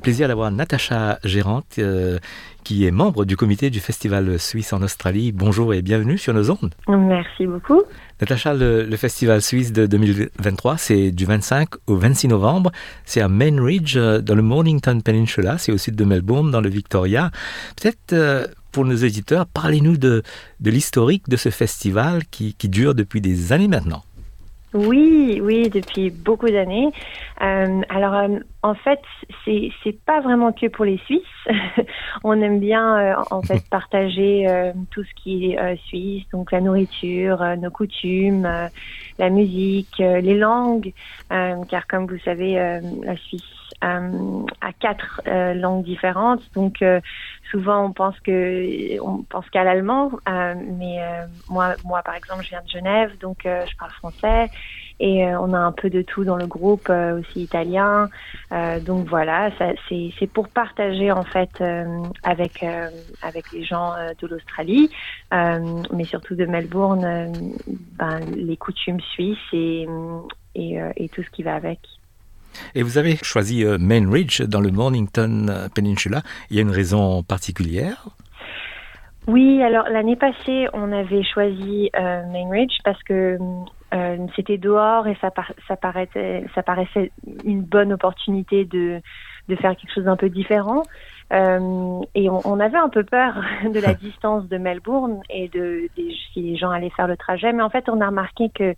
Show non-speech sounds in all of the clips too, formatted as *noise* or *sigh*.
plaisir d'avoir Natacha Gérante, euh, qui est membre du comité du Festival Suisse en Australie. Bonjour et bienvenue sur nos ondes. Merci beaucoup. Natacha, le, Festival Suisse de 2023, c'est du 25 au 26 novembre. C'est à Main Ridge, euh, dans le Mornington Peninsula, c'est au sud de Melbourne, dans le Victoria. Peut-être euh, pour nos éditeurs, parlez-nous de, de l'historique de ce festival qui, qui dure depuis des années maintenant. Oui, oui, depuis beaucoup d'années. Euh, alors, euh, en fait, c'est c'est pas vraiment que pour les Suisses. *laughs* On aime bien euh, en fait *laughs* partager euh, tout ce qui est suisse, donc la nourriture, nos coutumes, la musique, les langues, car comme vous savez, la Suisse a quatre langues différentes. Donc, souvent on pense que on pense qu'à l'allemand, mais moi, moi par exemple, je viens de Genève, donc je parle français. Et euh, on a un peu de tout dans le groupe, euh, aussi italien. Euh, donc voilà, c'est pour partager en fait avec avec les gens de l'Australie, mais surtout de Melbourne, ben, les coutumes suisses et, et, et tout ce qui va avec. Et vous avez choisi Main Ridge dans le Mornington Peninsula. Il y a une raison particulière? Oui, alors l'année passée, on avait choisi Main Ridge parce que euh, c'était dehors et ça, ça, paraissait, ça paraissait une bonne opportunité de, de faire quelque chose d'un peu différent. Euh, et on, on, avait un peu peur *laughs* de la *laughs* distance de Melbourne et de, si les gens allaient faire le trajet. Mais en fait, on a remarqué que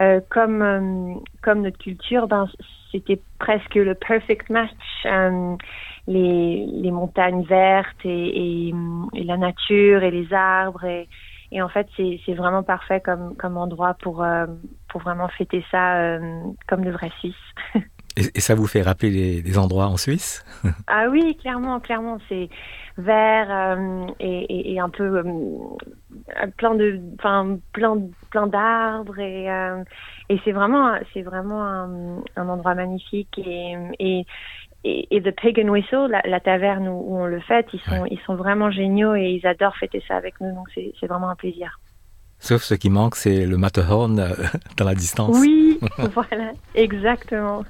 euh, comme, euh, comme notre culture, ben, c'était presque le perfect match. Euh, les, les montagnes vertes et, et, et, la nature et les arbres et, et en fait, c'est vraiment parfait comme, comme endroit pour, euh, pour vraiment fêter ça euh, comme de vrais Suisses. *laughs* et, ça vous fait rappeler des endroits en Suisse? *laughs* Ah oui, clairement, clairement. C'est vert euh, et, et, un peu plein de, enfin, plein, plein d'arbres et, et c'est vraiment, c'est vraiment un, un, endroit magnifique et, et et, The Pig and Whistle, la, taverne où, on le fête, ils sont, ils sont vraiment géniaux et ils adorent fêter ça avec nous, donc c'est vraiment un plaisir. Sauf ce qui manque, c'est le Matterhorn euh, *laughs* dans la distance. Oui, *laughs* voilà, exactement.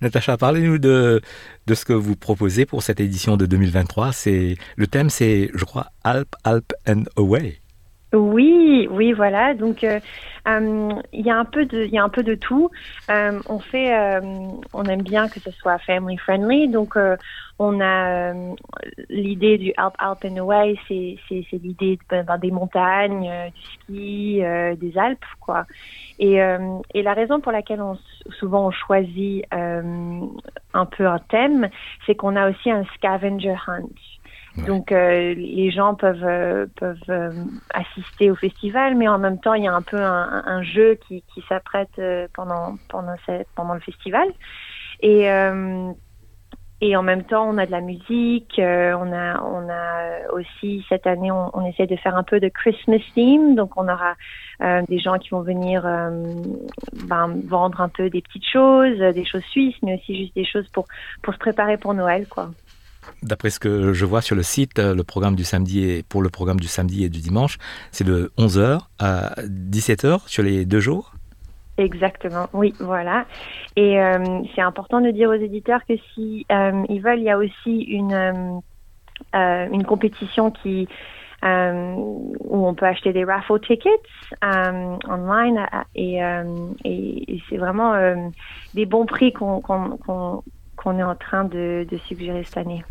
Natacha, parlez-nous de, de ce que vous proposez pour cette édition de 2023. C'est le thème, c'est, je crois, Alp, Alp and Away. Oui, oui, voilà. Donc, euh, euh, il y a un peu de, il y a un peu de tout. Euh, on fait, on aime bien que ce soit family friendly. Donc, on a l'idée du Alp Alp and Away, c'est c'est l'idée ben, ben, des montagnes, du ski, des Alpes, quoi. Et et la raison pour laquelle on souvent on choisit un peu un thème, c'est qu'on a aussi un scavenger hunt. Donc euh, les gens peuvent euh, peuvent euh, assister au festival, mais en même temps il y a un peu un, un jeu qui, qui s'apprête pendant pendant cette, pendant le festival. Et et en même temps on a de la musique, on a on a aussi cette année on, on, essaie de faire un peu de Christmas theme, donc on aura des gens qui vont venir ben, vendre un peu des petites choses, des choses suisses, mais aussi juste des choses pour pour se préparer pour Noël quoi. D'après ce que je vois sur le site, euh, le programme du samedi et pour le programme du samedi et du dimanche, c'est de 11h à 17h sur les deux jours? Exactement, oui, voilà. Et euh, c'est important de dire aux éditeurs que si euh, ils veulent, il y a aussi une une compétition qui où on peut acheter des raffle tickets online et, c'est vraiment des bons prix qu'on qu'on est en train de, de suggérer cette année.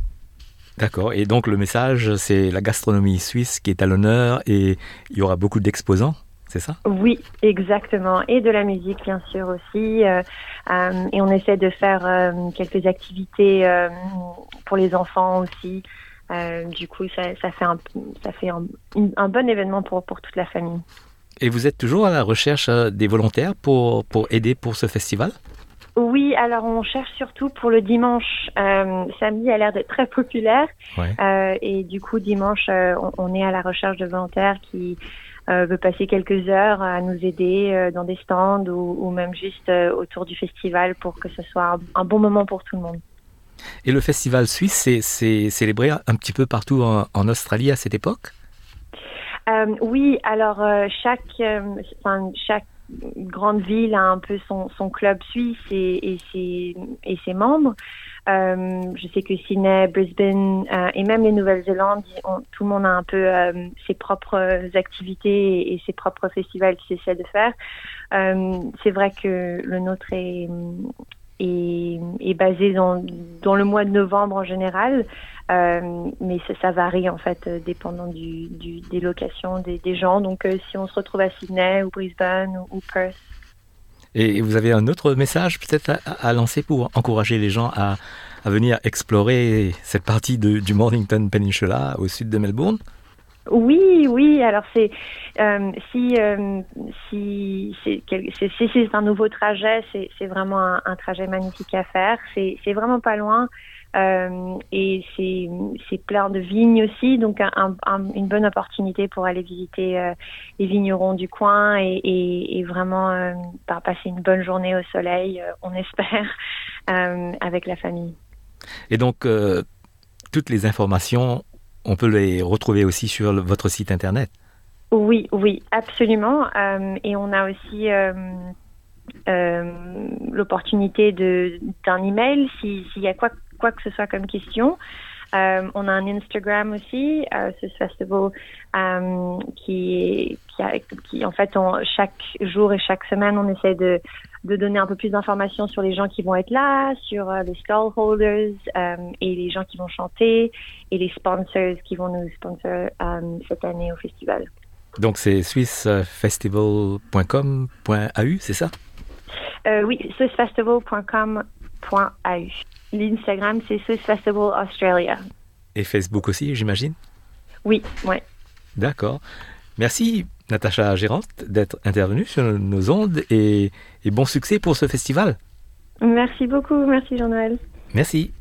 D'accord. Et donc le message, c'est la gastronomie suisse qui est à l'honneur et il y aura beaucoup d'exposants, c'est ça? Oui, exactement. Et de la musique, bien sûr aussi. Euh, euh, et on essaie de faire euh, quelques activités pour les enfants aussi. du coup, ça, ça, fait, un, ça fait un, un, bon événement pour, pour toute la famille. Et vous êtes toujours à la recherche des volontaires pour, pour aider pour ce festival? Oui, alors on cherche surtout pour le dimanche. Euh, samedi a l'air d'être très populaire. Euh, et du coup, dimanche, euh, on, est à la recherche de volontaires qui euh, veulent passer quelques heures à nous aider dans des stands ou, ou même juste autour du festival pour que ce soit un, bon moment pour tout le monde. Et le festival suisse, c'est célébré un petit peu partout en, en Australie à cette époque? Oui, alors chaque, chaque grande ville a un peu son, son club suisse et, et, ses, et ses membres. je sais que Sydney, Brisbane et même les Nouvelles-Zélandes, tout le monde a un peu ses propres activités et, ses propres festivals qu'ils essaient de faire. c'est vrai que le nôtre est, est, basé dans, le mois de novembre en général. Euh, mais ça, varie en fait euh, dépendant des locations des, gens. Donc euh, si on se retrouve à Sydney ou Brisbane ou, Perth. Et vous avez un autre message peut-être à, lancer pour encourager les gens à, venir explorer cette partie du Mornington Peninsula au sud de Melbourne? Oui, oui. Alors c'est euh, si euh, si c'est si c'est un nouveau trajet, c'est vraiment un, trajet magnifique à faire. C'est vraiment pas loin. Euh, et c'est plein de vignes aussi, donc un, un, une bonne opportunité pour aller visiter les vignerons du coin et, vraiment passer une bonne journée au soleil, on espère, *laughs* avec la famille. Et donc, toutes les informations, on peut les retrouver aussi sur votre site internet Oui, oui, absolument. et on a aussi euh, l'opportunité d'un email s'il y a quoi que ce soit comme question. Euh, on a un Instagram aussi, euh, ce festival euh, qui, qui, a, qui, en fait, on, chaque jour et chaque semaine, on essaie de, de donner un peu plus d'informations sur les gens qui vont être là, sur euh, les stallholders et les gens qui vont chanter et les sponsors qui vont nous sponsor cette année au festival. Donc c'est swissfestival.com.au, c'est ça? Oui, swissfestival.com.au. L'Instagram, c'est Swiss Festival Australia. Et Facebook aussi, j'imagine? Oui, oui. D'accord. Merci, Natacha Gérante, d'être intervenue sur nos ondes et, et bon succès pour ce festival. Merci beaucoup. Merci, Jean-Noël. Merci.